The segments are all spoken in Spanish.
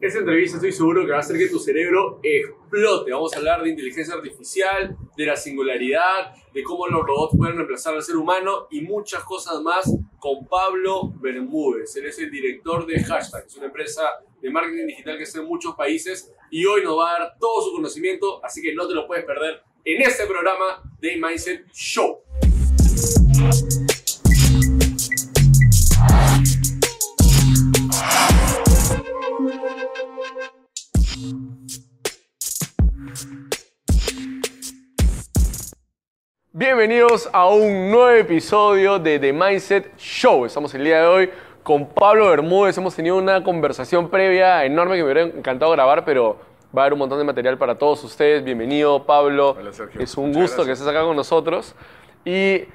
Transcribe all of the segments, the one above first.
Esta entrevista estoy seguro que va a hacer que tu cerebro explote. Vamos a hablar de inteligencia artificial, de la singularidad, de cómo los robots pueden reemplazar al ser humano y muchas cosas más con Pablo Bermúdez. Él es el director de Hashtag, es una empresa de marketing digital que está en muchos países y hoy nos va a dar todo su conocimiento, así que no te lo puedes perder en este programa de Mindset Show. Bienvenidos a un nuevo episodio de The Mindset Show. Estamos el día de hoy con Pablo Bermúdez. Hemos tenido una conversación previa enorme que me hubiera encantado grabar, pero va a haber un montón de material para todos ustedes. Bienvenido, Pablo. Hola, Sergio. Es un Muchas gusto que estés acá con nosotros. Y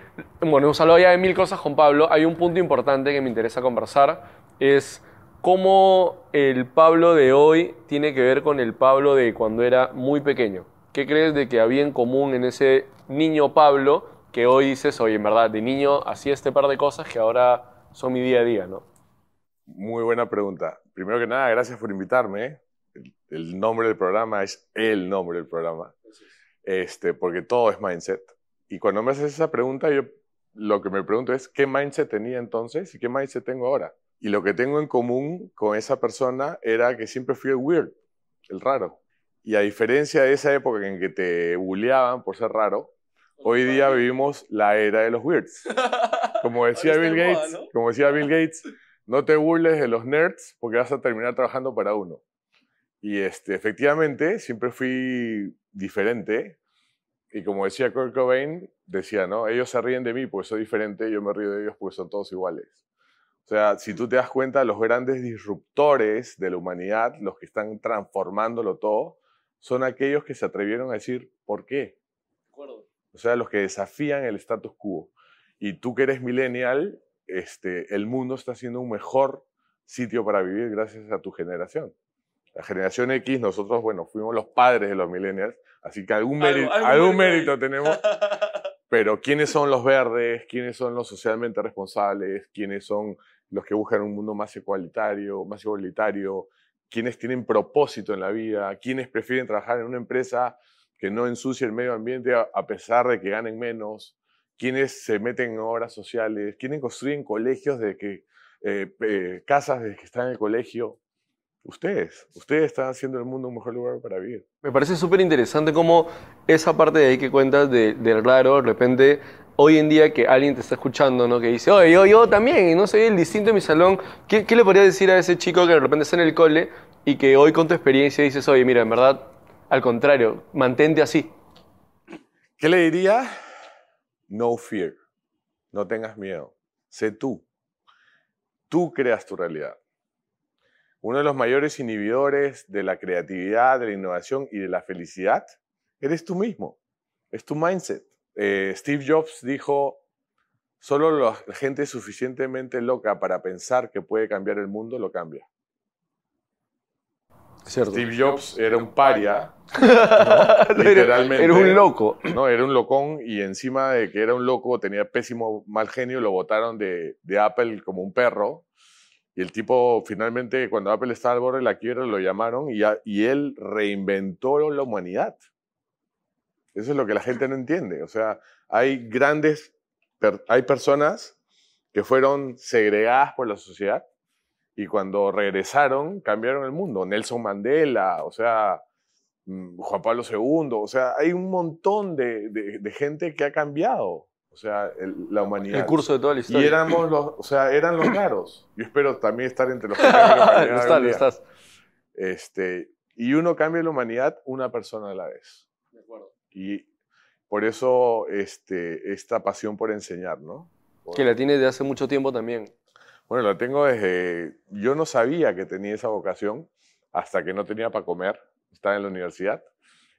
bueno, hemos hablado ya de mil cosas con Pablo. Hay un punto importante que me interesa conversar. Es cómo el Pablo de hoy tiene que ver con el Pablo de cuando era muy pequeño. ¿Qué crees de que había en común en ese niño Pablo que hoy dices, oye, en verdad, de niño hacía este par de cosas que ahora son mi día a día, ¿no? Muy buena pregunta. Primero que nada, gracias por invitarme. El, el nombre del programa es el nombre del programa, este, porque todo es mindset. Y cuando me haces esa pregunta, yo lo que me pregunto es, ¿qué mindset tenía entonces y qué mindset tengo ahora? Y lo que tengo en común con esa persona era que siempre fui el weird, el raro. Y a diferencia de esa época en que te bulleaban por ser raro, hoy día vivimos la era de los weirds. Como decía Bill moda, Gates, ¿no? como decía Bill Gates, no te burles de los nerds porque vas a terminar trabajando para uno. Y este, efectivamente, siempre fui diferente. Y como decía Kurt Cobain, decía, ¿no? Ellos se ríen de mí porque soy diferente, yo me río de ellos porque son todos iguales. O sea, si tú te das cuenta, los grandes disruptores de la humanidad, los que están transformándolo todo, son aquellos que se atrevieron a decir, ¿por qué? O sea, los que desafían el status quo. Y tú que eres millennial, este, el mundo está siendo un mejor sitio para vivir gracias a tu generación. La generación X, nosotros, bueno, fuimos los padres de los millennials, así que algún, Algo- mérito, algo algún mérito mérito tenemos. Pero ¿quiénes son los verdes? ¿Quiénes son los socialmente responsables? ¿Quiénes son los que buscan un mundo más igualitario, más igualitario? ¿Quiénes tienen propósito en la vida? ¿Quiénes prefieren trabajar en una empresa que no ensucie el medio ambiente a pesar de que ganen menos? ¿Quiénes se meten en obras sociales? ¿Quiénes construyen colegios de que, eh, casas desde que están en el colegio? Ustedes, ustedes están haciendo el mundo un mejor lugar para vivir. Me parece súper interesante cómo esa parte de ahí que cuentas de- del raro, de repente, hoy en día que alguien te está escuchando, ¿no? Que dice, oye, yo, yo también, y no soy el distinto en mi salón. ¿Qué, qué le podría decir a ese chico que de repente está en el cole y que hoy con tu experiencia dices, oye, mira, en verdad, al contrario, mantente así? ¿Qué le diría? No fear. No tengas miedo. Sé tú. Tú creas tu realidad. Uno de los mayores inhibidores de la creatividad, de la innovación y de la felicidad eres tú mismo. Es tu mindset. Eh, Steve Jobs dijo, solo la gente suficientemente loca para pensar que puede cambiar el mundo lo cambia. Cierto. Steve Jobs era un paria, Era- literalmente. Era un loco. ¿no? Era un locón y encima de que era un loco, tenía pésimo mal genio, lo botaron de, de Apple como un perro. Y el tipo, finalmente, cuando Apple estaba al borde de la quiebra, lo llamaron y, él reinventó la humanidad. Eso es lo que la gente no entiende. O sea, hay grandes, per- hay personas que fueron segregadas por la sociedad y cuando regresaron cambiaron el mundo. Nelson Mandela, o sea, mm, Juan Pablo II, o sea, hay un montón de, de- de gente que ha cambiado, o sea, el- la humanidad. El curso de toda la y historia. éramos los, o sea, eran los raros. Yo espero también estar entre los que cambian estás, estás. Este, y uno cambia la humanidad una persona a la vez. Y por eso este, esta pasión por enseñar, ¿no? Por- Que la tienes de hace mucho tiempo también. Bueno, la tengo desde... Yo no sabía que tenía esa vocación hasta que no tenía para comer. Estaba en la universidad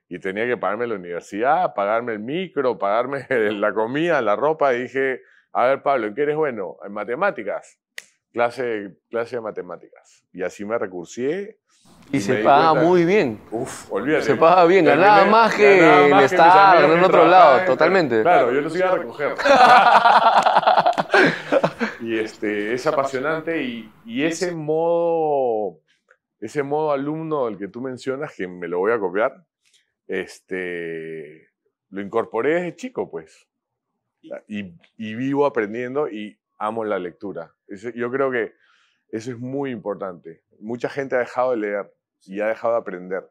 y tenía que pagarme la universidad, pagarme el micro, pagarme la comida, la ropa. Y dije, a ver, Pablo, ¿en qué eres bueno? En matemáticas. Clase, clase de matemáticas. Y así me recursié. Y, Y se paga muy bien. Uf, olvídate. Se paga bien, ganaba Terminé- más que ganaba más que Estado, amigos en otro lado, en- totalmente. Claro, yo los iba a recoger. y este, es apasionante y, y ese modo ese modo alumno del que tú mencionas, que me lo voy a copiar, este, lo incorporé desde chico, pues. Y, y vivo aprendiendo y amo la lectura. yo creo que eso es muy importante. Mucha gente ha dejado de leer y ha dejado de aprender.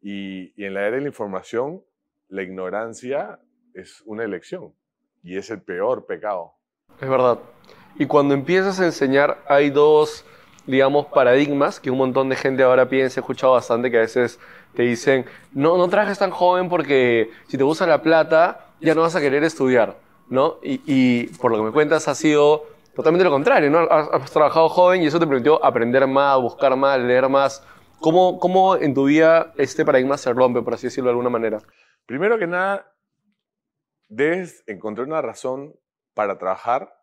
Y, y en la era de la información, la ignorancia es una elección y es el peor pecado. Es verdad. Y cuando empiezas a enseñar, hay dos, digamos, paradigmas que un montón de gente ahora piensa, he escuchado bastante, que a veces te dicen, no, no trabajes tan joven porque si te gusta la plata, ya no vas a querer estudiar, ¿no? Y, por lo que me cuentas ha sido totalmente lo contrario, ¿no? Has, trabajado joven y eso te permitió aprender más, buscar más, leer más. ¿Cómo, ¿Cómo en tu vida este paradigma se rompe, por así decirlo de alguna manera? Primero que nada, debes encontrar una razón para trabajar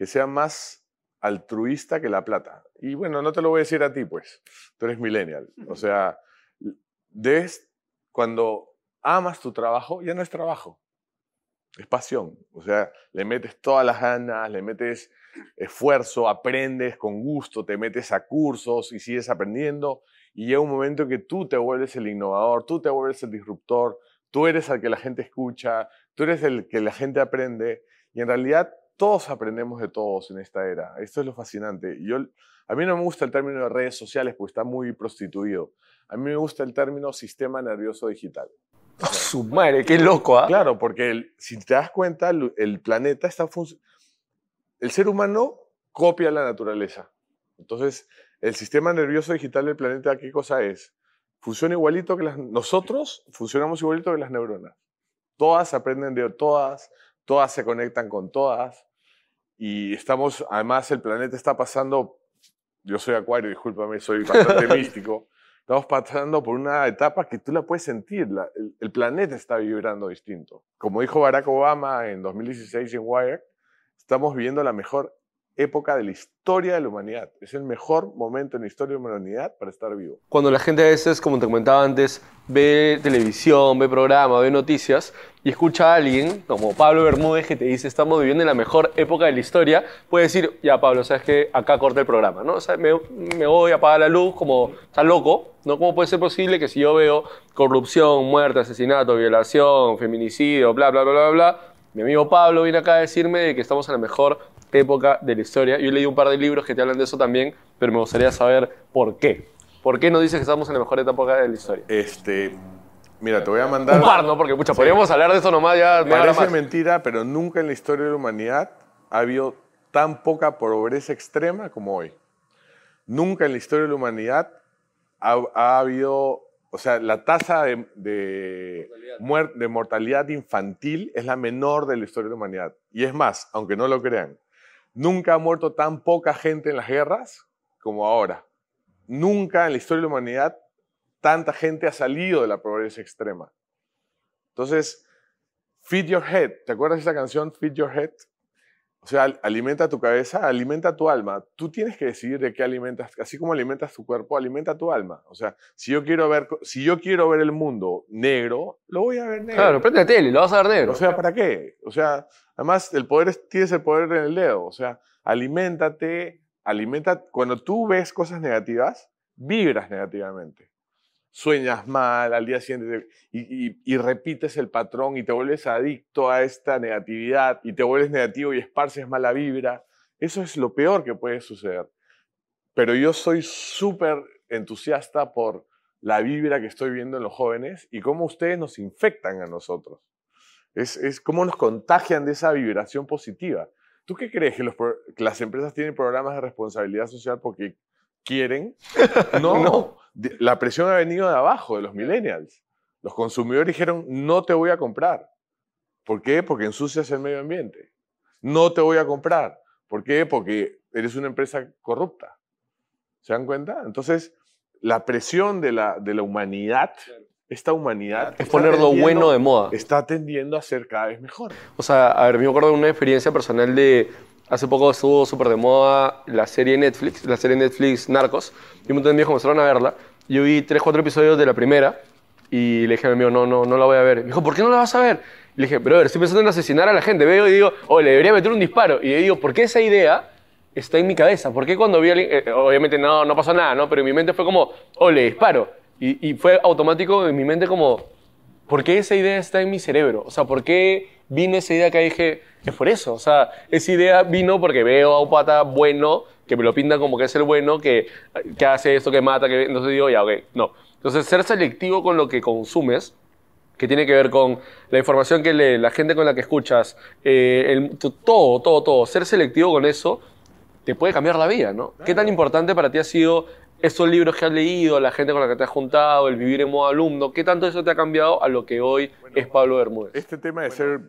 que sea más altruista que la plata. Y bueno, no te lo voy a decir a ti, pues. Tú eres millennial. O sea, debes, cuando amas tu trabajo, ya no es trabajo. Es pasión. O sea, le metes todas las ganas, le metes esfuerzo, aprendes con gusto, te metes a cursos y sigues aprendiendo. Y llega un momento que tú te vuelves el innovador, tú te vuelves el disruptor, tú eres el que la gente escucha, tú eres el que la gente aprende. Y en realidad todos aprendemos de todos en esta era. Esto es lo fascinante. Yo, a mí no me gusta el término de redes sociales porque está muy prostituido. A mí me gusta el término sistema nervioso digital. Oh, su madre, qué loco, ¿ah? Claro, porque si te das cuenta, el, planeta está El ser humano copia la naturaleza. Entonces, el sistema nervioso digital del planeta, ¿qué cosa es? Funciona igualito que las... Nosotros funcionamos igualito que las neuronas. Todas aprenden de todas, todas se conectan con todas. Y estamos, además, el planeta está pasando... Yo soy acuario, discúlpame, soy bastante místico Estamos pasando por una etapa que tú la puedes sentir, el, planeta está vibrando distinto. Como dijo Barack Obama en 2016 en Wire, estamos viviendo la mejor época de la historia de la humanidad. Es el mejor momento en la historia de la humanidad para estar vivo. Cuando la gente a veces, como te comentaba antes, ve televisión, ve programas, ve noticias y escucha a alguien como Pablo Bermúdez que te dice estamos viviendo en la mejor época de la historia, puede decir, ya Pablo, sabes que acá corta el programa, ¿no? O sea, me, me, voy a apagar la luz como, está loco, ¿no? ¿Cómo puede ser posible que si yo veo corrupción, muerte, asesinato, violación, feminicidio, bla, bla, bla, bla, bla, mi amigo Pablo viene acá a decirme de que estamos en la mejor época de la historia. Yo he leído un par de libros que te hablan de eso también, pero me gustaría saber por qué. ¿Por qué no dices que estamos en la mejor época de la historia? Este, mira, te voy a mandar... Un par, ¿no? Porque, pucha, podríamos hablar de eso nomás ya... Parece mentira, pero nunca en la historia de la humanidad ha habido tan poca pobreza extrema como hoy. Nunca en la historia de la humanidad ha, habido... O sea, la tasa de, de, de mortalidad infantil es la menor de la historia de la humanidad. Y es más, aunque no lo crean, Nunca ha muerto tan poca gente en las guerras como ahora. Nunca en la historia de la humanidad tanta gente ha salido de la pobreza extrema. Entonces, feed your head. ¿Te acuerdas de esa canción, Feed Your Head? O sea, alimenta tu cabeza, alimenta tu alma. Tú tienes que decidir de qué alimentas, así como alimentas tu cuerpo, alimenta tu alma. O sea, si yo quiero ver, si yo quiero ver el mundo negro, lo voy a ver negro. Claro, prende la tele, lo vas a ver negro. O sea, ¿para qué? O sea, además el poder es, tienes el poder en el dedo. O sea, aliméntate, alimenta. Cuando tú ves cosas negativas, vibras negativamente sueñas mal, al día siguiente y, repites el patrón y te vuelves adicto a esta negatividad y te vuelves negativo y esparces mala vibra, eso es lo peor que puede suceder. Pero yo soy súper entusiasta por la vibra que estoy viendo en los jóvenes y cómo ustedes nos infectan a nosotros. Es, es cómo nos contagian de esa vibración positiva. ¿Tú qué crees? ¿Que, que las empresas tienen programas de responsabilidad social porque quieren? No, no la presión ha venido de abajo, de los millennials. Los consumidores dijeron, no te voy a comprar. ¿Por qué? Porque ensucias el medio ambiente. No te voy a comprar. ¿Por qué? Porque eres una empresa corrupta. ¿Se dan cuenta? Entonces, la presión de la, de la humanidad, esta humanidad... Es poner lo bueno de moda. Está tendiendo a ser cada vez mejor. O sea, a ver, me acuerdo de una experiencia personal de Hace poco estuvo súper de moda la serie Netflix, la serie Netflix Narcos, y un montón de amigos comenzaron a verla. Yo vi tres, cuatro episodios de la primera y le dije a mi amigo, no, no, no la voy a ver. Me dijo, ¿por qué no la vas a ver? le dije, ver, estoy pensando en asesinar a la gente. Veo y digo, oh, le debería meter un disparo. Y le digo, ¿por qué esa idea está en mi cabeza? ¿Por qué cuando vi a alguien, eh, obviamente no, no pasó nada, ¿no? Pero en mi mente fue como, oh, le disparo. Y, y fue automático en mi mente como, ¿por qué esa idea está en mi cerebro? O sea, ¿por qué vino esa idea que dije, es por eso? O sea, esa idea vino porque veo a un pata bueno, que me lo pinta como que es el bueno, que, que hace esto, que mata, que entonces digo, ya, ok, no. Entonces, ser selectivo con lo que consumes, que tiene que ver con la información que lee, la gente con la que escuchas, eh, el- todo, todo, todo. Ser selectivo con eso te puede cambiar la vida, ¿no? ¿Qué tan importante para ti ha sido esos libros que has leído, la gente con la que te has juntado, el vivir en modo alumno? ¿Qué tanto eso te ha cambiado a lo que hoy es Pablo Bermúdez? Este tema de ser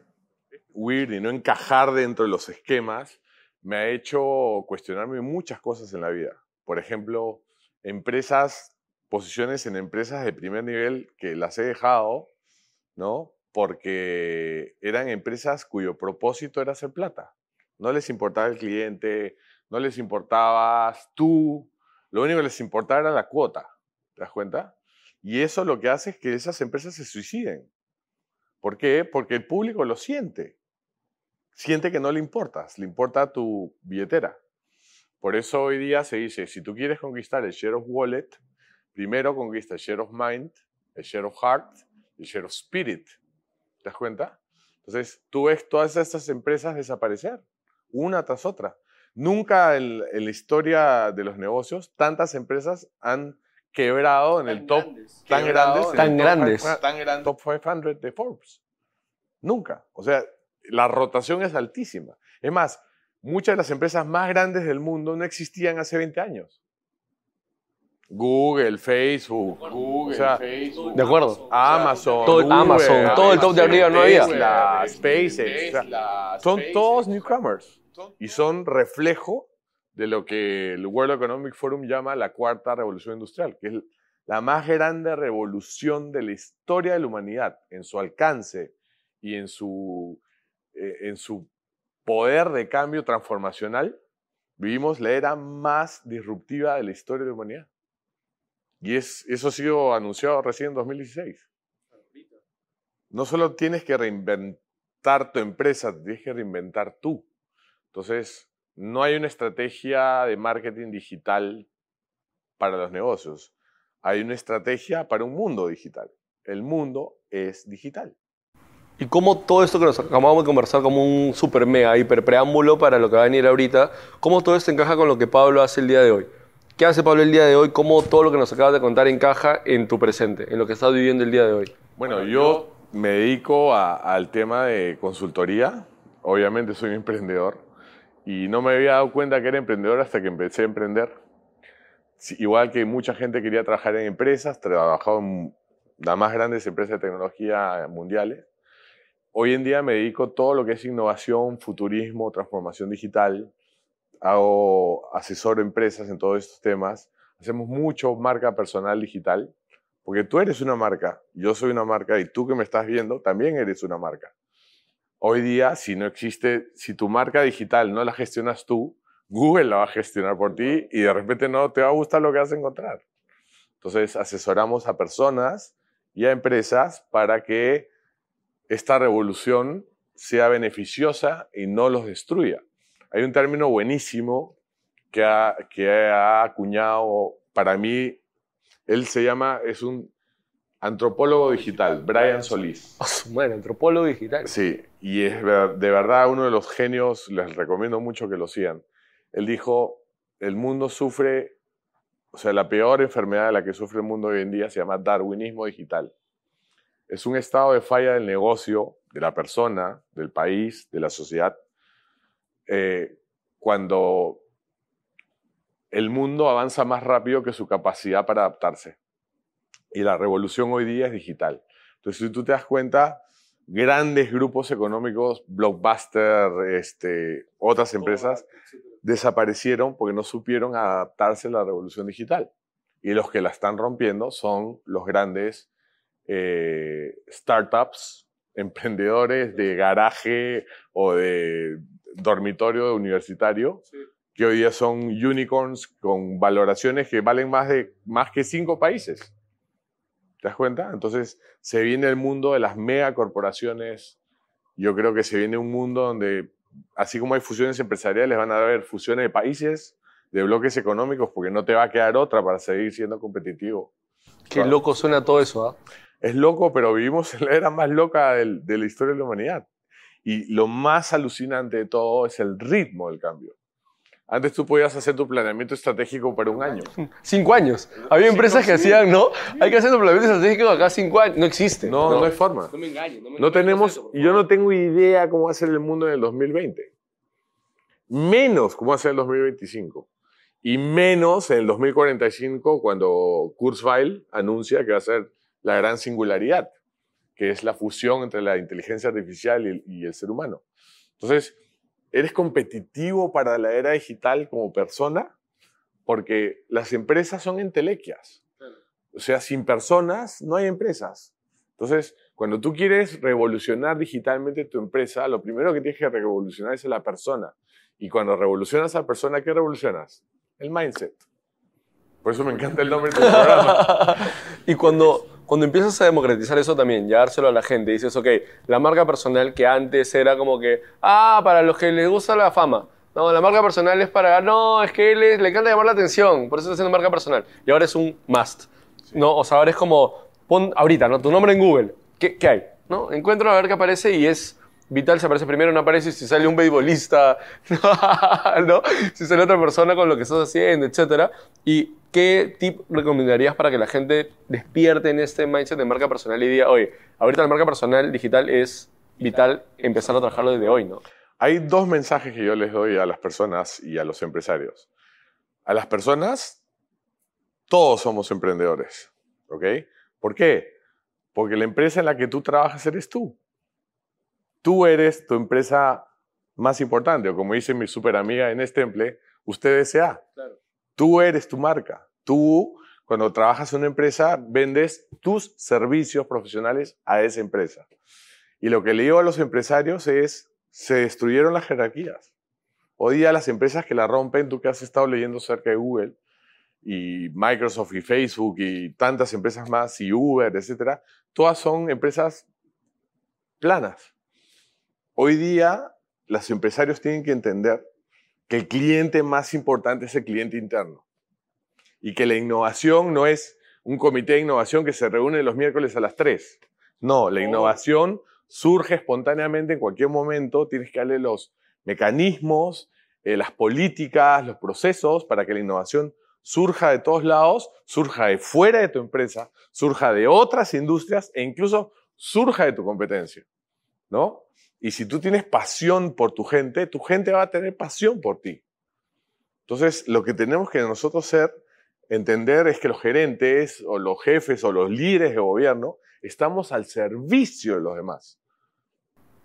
weird y no encajar dentro de los esquemas me ha hecho cuestionarme muchas cosas en la vida. Por ejemplo, empresas, posiciones en empresas de primer nivel que las he dejado, ¿no? Porque eran empresas cuyo propósito era hacer plata. No les importaba el cliente, no les importabas tú, lo único que les importaba era la cuota. ¿Te das cuenta? Y eso lo que hace es que esas empresas se suiciden. ¿Por qué? Porque el público lo siente. Siente que no le importas, le importa tu billetera. Por eso hoy día se dice, si tú quieres conquistar el share of wallet, primero conquista el share of mind, el share of heart el share of spirit. ¿Te das cuenta? Entonces, tú ves todas estas empresas desaparecer, una tras otra. Nunca en, en la historia de los negocios tantas empresas han quebrado en el top tan grandes, Tan el top grandes. 500 tan grandes, top 500 de Forbes. Nunca. O sea, la rotación es altísima. Es más, muchas de las empresas más grandes del mundo no existían hace 20 años. Google, Facebook, Google, o sea, De acuerdo. Amazon, Todo Uber, Amazon, todo el top de arriba no había. Tesla, SpaceX, o sea, son todos newcomers y son reflejo de lo que el World Economic Forum llama la cuarta revolución industrial, que es la más grande revolución de la historia de la humanidad en su alcance y en su, eh, en su poder de cambio transformacional. Vivimos la era más disruptiva de la historia de la humanidad. Y es, eso ha sido anunciado recién en 2016. No solo tienes que reinventar tu empresa, tienes que reinventar tú. Entonces, no hay una estrategia de marketing digital para los negocios. Hay una estrategia para un mundo digital. El mundo es digital. Y cómo todo esto que nos acabamos de conversar como un super mega hiper preámbulo para lo que va a venir ahorita, cómo todo esto encaja con lo que Pablo hace el día de hoy. ¿Qué hace Pablo el día de hoy? ¿Cómo todo lo que nos acabas de contar encaja en tu presente, en lo que estás viviendo el día de hoy? Bueno, yo me dedico al tema de consultoría. Obviamente soy un emprendedor y no me había dado cuenta que era emprendedor hasta que empecé a emprender. Igual que mucha gente quería trabajar en empresas, trabajado en las más grandes empresas de tecnología mundiales. Hoy en día me dedico a todo lo que es innovación, futurismo, transformación digital. Hago asesor a empresas en todos estos temas. Hacemos mucho marca personal digital, porque tú eres una marca, yo soy una marca y tú que me estás viendo también eres una marca. Hoy día, si no existe, si tu marca digital no la gestionas tú, Google la va a gestionar por ti y de repente no te va a gustar lo que vas a encontrar. Entonces, asesoramos a personas y a empresas para que esta revolución sea beneficiosa y no los destruya. Hay un término buenísimo que ha, que ha acuñado, para mí, él se llama, es un antropólogo digital, Brian Solís. Bueno, antropólogo digital. Sí, y es de verdad uno de los genios, les recomiendo mucho que lo sigan. Él dijo, el mundo sufre, o sea, la peor enfermedad de la que sufre el mundo hoy en día se llama darwinismo digital. Es un estado de falla del negocio, de la persona, del país, de la sociedad, eh, cuando el mundo avanza más rápido que su capacidad para adaptarse. Y la revolución hoy día es digital. Entonces, si tú te das cuenta, grandes grupos económicos, Blockbuster, este, otras empresas, desaparecieron porque no supieron adaptarse a la revolución digital. Y los que la están rompiendo son los grandes eh, startups, emprendedores de garaje o de dormitorio universitario, que hoy día son unicorns con valoraciones que valen más, de, más que cinco países. ¿Te das cuenta? Entonces se viene el mundo de las megacorporaciones. Yo creo que se viene un mundo donde así como hay fusiones empresariales, van a haber fusiones de países, de bloques económicos, porque no te va a quedar otra para seguir siendo competitivo. Qué Claro. loco suena todo eso, ¿ah? Es loco, pero vivimos en la era más loca del- de la historia de la humanidad. Y lo más alucinante de todo es el ritmo del cambio. Antes tú podías hacer tu planeamiento estratégico para un año. Cinco años. Había empresas que hacían, ¿no? Hay que hacer un planeamiento estratégico acá cinco años. No existe. No, no, hay forma. No me engañes. No, me tenemos, eso, yo no tengo idea cómo va a ser el mundo en el 2020. Menos cómo va a ser el 2025. Y menos en el 2045 cuando Kurzweil anuncia que va a ser la gran singularidad, que es la fusión entre la inteligencia artificial y, y el ser humano. Entonces, eres competitivo para la era digital como persona porque las empresas son entelequias. O sea, sin personas no hay empresas. Entonces, cuando tú quieres revolucionar digitalmente tu empresa, lo primero que tienes que revolucionar es a la persona. Y cuando revolucionas a la persona, ¿qué revolucionas? El mindset. Por eso me encanta el nombre de tu programa. y cuando, cuando empiezas a democratizar eso también, ya dárselo a la gente, dices, ok, la marca personal que antes era como que, ah, para los que les gusta la fama. No, la marca personal es para, no, es que le, le encanta llamar la atención, por eso está haciendo marca personal. Y ahora es un must. No, o sea, ahora es como, pon ahorita, ¿no? Tu nombre en Google. ¿Qué, qué hay? ¿No? Encuentro a ver qué aparece y es vital, si aparece primero, no aparece, si sale un beisbolista, ¿no? Si sale otra persona con lo que estás haciendo, etcétera. ¿Y qué tip recomendarías para que la gente despierte en este mindset de marca personal y diga, oye, ahorita la marca personal digital es vital empezar a trabajarlo desde hoy, ¿no? Hay dos mensajes que yo les doy a las personas y a los empresarios. A las personas, todos somos emprendedores, ¿ok? ¿Por qué? Porque la empresa en la que tú trabajas eres tú. Tú eres tu empresa más importante, o como dice mi super amiga en este temple, usted desea. Claro. Tú eres tu marca. Tú, cuando trabajas en una empresa, vendes tus servicios profesionales a esa empresa. Y lo que le digo a los empresarios es, se destruyeron las jerarquías. Hoy día las empresas que la rompen, tú que has estado leyendo cerca de Google, y Microsoft y Facebook y tantas empresas más, y Uber, etcétera, todas son empresas planas. Hoy día, los empresarios tienen que entender que el cliente más importante es el cliente interno y que la innovación no es un comité de innovación que se reúne los miércoles a las 3. No, la Oh. innovación surge espontáneamente en cualquier momento, tienes que darle los mecanismos, eh, las políticas, los procesos para que la innovación surja de todos lados, surja de fuera de tu empresa, surja de otras industrias e incluso surja de tu competencia, ¿no? Y si tú tienes pasión por tu gente, tu gente va a tener pasión por ti. Entonces, lo que tenemos que nosotros ser, entender es que los gerentes o los jefes o los líderes de gobierno estamos al servicio de los demás.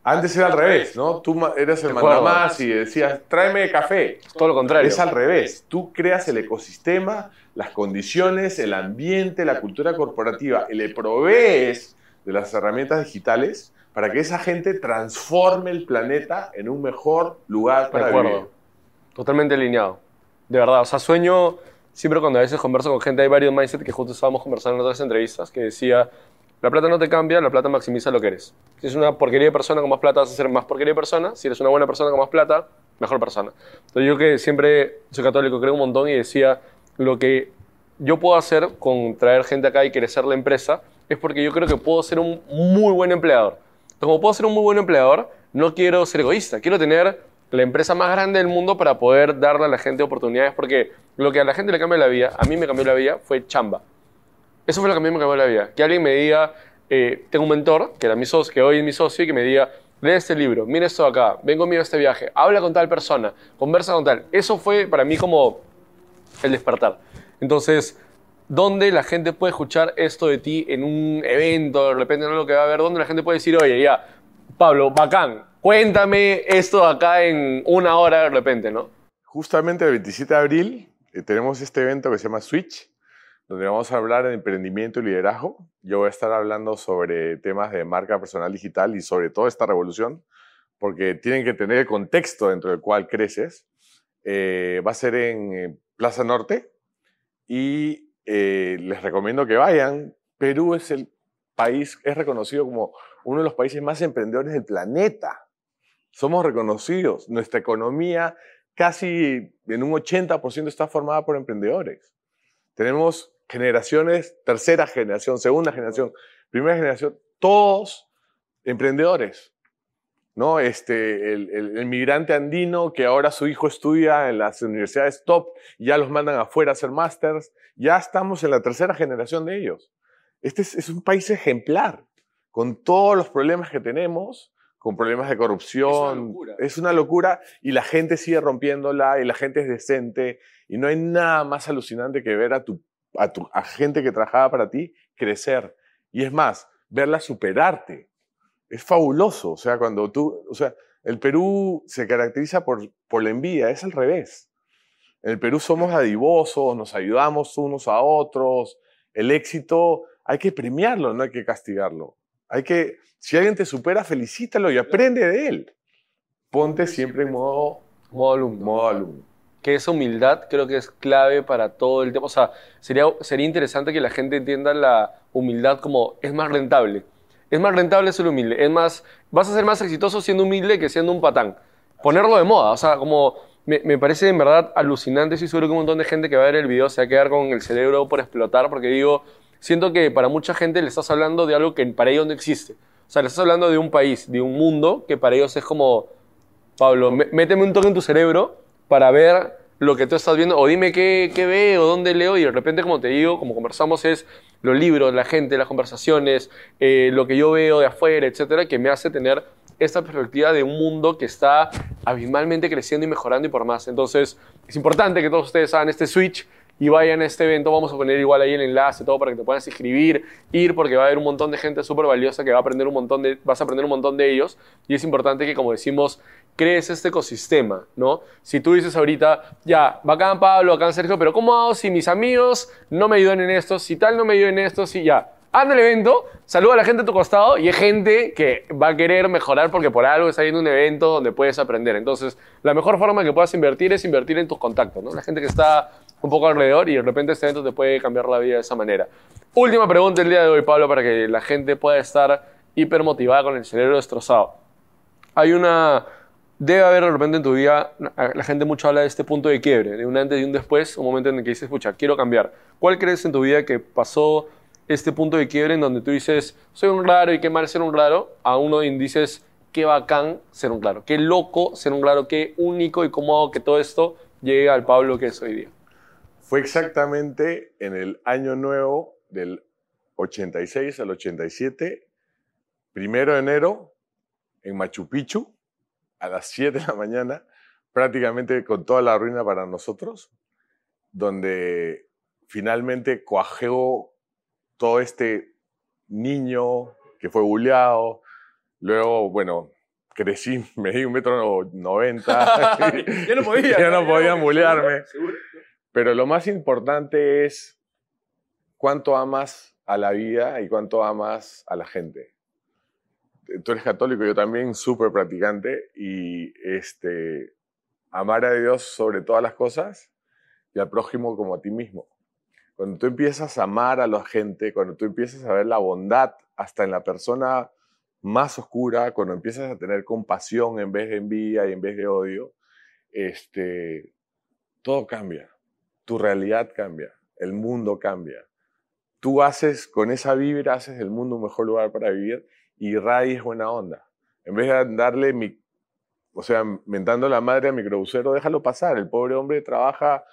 Antes era al revés, ¿no? Tú eras el mandamás y decías, tráeme café. Todo lo contrario. Es al revés. Tú creas el ecosistema, las condiciones, el ambiente, la cultura corporativa y le provees de las herramientas digitales para que esa gente transforme el planeta en un mejor lugar De para acuerdo. vivir. Totalmente alineado. De verdad, o sea, sueño, siempre cuando a veces converso con gente, hay varios mindset que justo estábamos conversando en otras entrevistas, que decía, la plata no te cambia, la plata maximiza lo que eres. Si eres una porquería de persona con más plata, vas a ser más porquería de persona. Si eres una buena persona con más plata, mejor persona. Entonces yo que siempre soy católico, creo un montón y decía, lo que yo puedo hacer con traer gente acá y crecer la empresa es porque yo creo que puedo ser un muy buen empleador. Como puedo ser un muy buen empleador, no quiero ser egoísta. Quiero tener la empresa más grande del mundo para poder darle a la gente oportunidades, porque lo que a la gente le cambia la vida, a mí me cambió la vida, fue chamba. Eso fue lo que a mí me cambió la vida. Que alguien me diga, eh, tengo un mentor, que, era mi socio, que hoy es mi socio, y que me diga, lee este libro, mira esto acá, ven conmigo a este viaje, habla con tal persona, conversa con tal. Eso fue para mí como el despertar. Entonces, ¿dónde la gente puede escuchar esto de ti en un evento, de repente no lo que va a ver? ¿Dónde la gente puede decir, oye, ya, Pablo, bacán, cuéntame esto acá en una hora de repente, ¿no? Justamente el 27 de abril eh, tenemos este evento que se llama Switch, donde vamos a hablar de emprendimiento y liderazgo. Yo voy a estar hablando sobre temas de marca personal digital y sobre toda esta revolución, porque tienen que tener el contexto dentro del cual creces. Eh, va a ser en eh, Plaza Norte y eh, les recomiendo que vayan. Perú es el país, es reconocido como uno de los países más emprendedores del planeta. Somos reconocidos. Nuestra economía casi en un 80% está formada por emprendedores. Tenemos generaciones, tercera generación, segunda generación, primera generación, todos emprendedores. ¿No? Este, el, el, el, migrante andino que ahora su hijo estudia en las universidades top, ya los mandan afuera a hacer másters, ya estamos en la tercera generación de ellos. Este es, es, un país ejemplar, con todos los problemas que tenemos, con problemas de corrupción. Es una, es una locura y la gente sigue rompiéndola y la gente es decente y no hay nada más alucinante que ver a tu, a tu a gente que trabajaba para ti crecer. Y es más, verla superarte es fabuloso. O sea, cuando tú, o sea, el Perú se caracteriza por, por la envidia, es al revés. En el Perú somos adivosos, nos ayudamos unos a otros. El éxito hay que premiarlo, no hay que castigarlo. Hay que, si alguien te supera, felicítalo y aprende de él. Ponte siempre en modo, modo alumno. Modo alumno. Que esa humildad creo que es clave para todo el tema. O sea, sería, sería interesante que la gente entienda la humildad como es más rentable. Es más rentable ser humilde. Es más, vas a ser más exitoso siendo humilde que siendo un patán. Ponerlo de moda. O sea, como me, me parece en verdad alucinante. Estoy seguro que un montón de gente que va a ver el video se va a quedar con el cerebro por explotar. Porque digo, siento que para mucha gente le estás hablando de algo que para ellos no existe. O sea, le estás hablando de un país, de un mundo que para ellos es como, Pablo, méteme un toque en tu cerebro para ver lo que tú estás viendo, o dime qué, qué veo, dónde leo, y de repente, como te digo, como conversamos, es los libros, la gente, las conversaciones, eh, lo que yo veo de afuera, etcétera, que me hace tener esta perspectiva de un mundo que está abismalmente creciendo y mejorando y por más. Entonces, es importante que todos ustedes hagan este switch y vayan a este evento. Vamos a poner igual ahí el enlace, todo para que te puedas inscribir, ir, porque va a haber un montón de gente súper valiosa que va a aprender un montón de, vas a aprender un montón de ellos. Y es importante que, como decimos, crees este ecosistema, ¿no? Si tú dices ahorita, ya, bacán Pablo, bacán Sergio, pero ¿cómo hago si mis amigos no me ayudan en esto? Si tal no me ayudan en esto, si ya. Anda al evento, saluda a la gente a tu costado y hay gente que va a querer mejorar porque por algo está yendo un evento donde puedes aprender. Entonces, la mejor forma que puedas invertir es invertir en tus contactos, ¿no? La gente que está un poco alrededor y de repente este evento te puede cambiar la vida de esa manera. Última pregunta el día de hoy, Pablo, para que la gente pueda estar hiper motivada con el cerebro destrozado. Hay una... Debe haber de repente en tu vida, la gente mucho habla de este punto de quiebre, de un antes y un después, un momento en el que dices, escucha, quiero cambiar. ¿Cuál crees en tu vida que pasó este punto de quiebre en donde tú dices, soy un raro y qué mal ser un raro, a uno dices, qué bacán ser un raro, qué loco ser un raro, qué único y cómo que todo esto llegue al Pablo que es hoy día? Fue exactamente en el año nuevo del 86 al 87, primero de enero, en Machu Picchu, a las 7 de la mañana, prácticamente con toda la ruina para nosotros, donde finalmente cuajeó todo este niño que fue bulleado, luego, bueno, crecí, me di un metro noventa. ya no podía. ya no podían bullearme. Pero lo más importante es cuánto amas a la vida y cuánto amas a la gente. Tú eres católico, yo también, súper practicante, y este, amar a Dios sobre todas las cosas y al prójimo como a ti mismo. Cuando tú empiezas a amar a la gente, cuando tú empiezas a ver la bondad hasta en la persona más oscura, cuando empiezas a tener compasión en vez de envidia y en vez de odio, este, todo cambia. Tu realidad cambia, el mundo cambia. Tú haces, con esa vibra, haces del mundo un mejor lugar para vivir y es buena onda. En vez de darle mi, o sea, mentando la madre a microbusero, déjalo pasar. El pobre hombre trabaja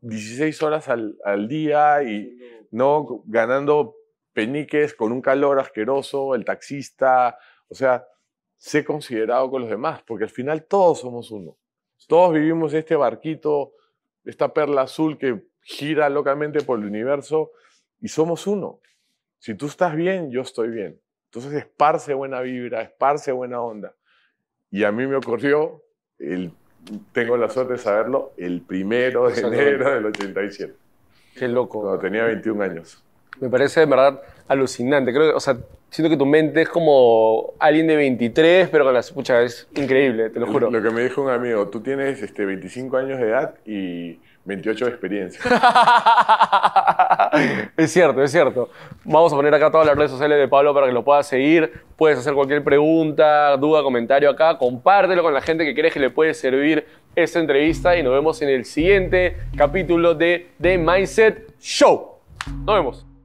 16 horas al, al día y no ganando peñiques con un calor asqueroso, el taxista, o sea, sé considerado con los demás, porque al final todos somos uno. Todos vivimos este barquito, esta perla azul que gira locamente por el universo y somos uno. Si tú estás bien, yo estoy bien. Entonces esparce buena vibra, esparce buena onda. Y a mí me ocurrió, el, tengo la suerte de saberlo, el primero de enero del 87. Qué loco. Cuando tenía 21 años. Me parece de verdad alucinante. Creo que, o sea, siento que tu mente es como alguien de 23, pero con la escucha es increíble, te lo juro. Lo que me dijo un amigo, tú tienes este, 25 años de edad y 28 de experiencia. es cierto, es cierto. Vamos a poner acá todas las redes sociales de Pablo para que lo puedas seguir. Puedes hacer cualquier pregunta, duda, comentario acá. Compártelo con la gente que crees que le puede servir esta entrevista y nos vemos en el siguiente capítulo de The Mindset Show. Nos vemos.